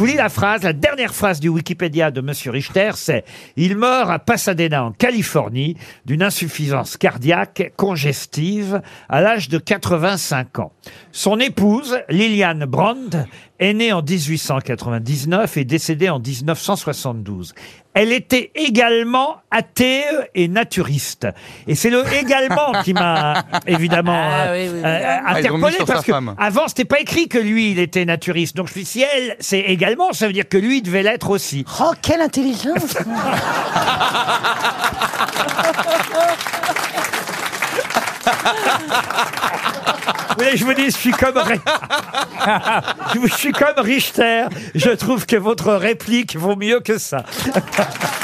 vous lis la phrase, la dernière phrase du Wikipédia de Monsieur Richter, c'est « Il meurt à Pasadena, en Californie, d'une insuffisance cardiaque congestive à l'âge de 85 ans. Son épouse, Liliane Brand, est née en 1899 et décédée en 1972. Elle était également athée et naturiste. Et c'est le également qui m'a évidemment Ah, euh, oui, oui, oui. euh, Ah, ils ont mis interpellé sur parce sa que femme. avant c'était pas écrit que lui il était naturiste. Donc je me suis dit, si elle c'est également, ça veut dire que lui il devait l'être aussi. Oh, quelle intelligence Je vous dis, je suis comme Richter. Je trouve que votre réplique vaut mieux que ça.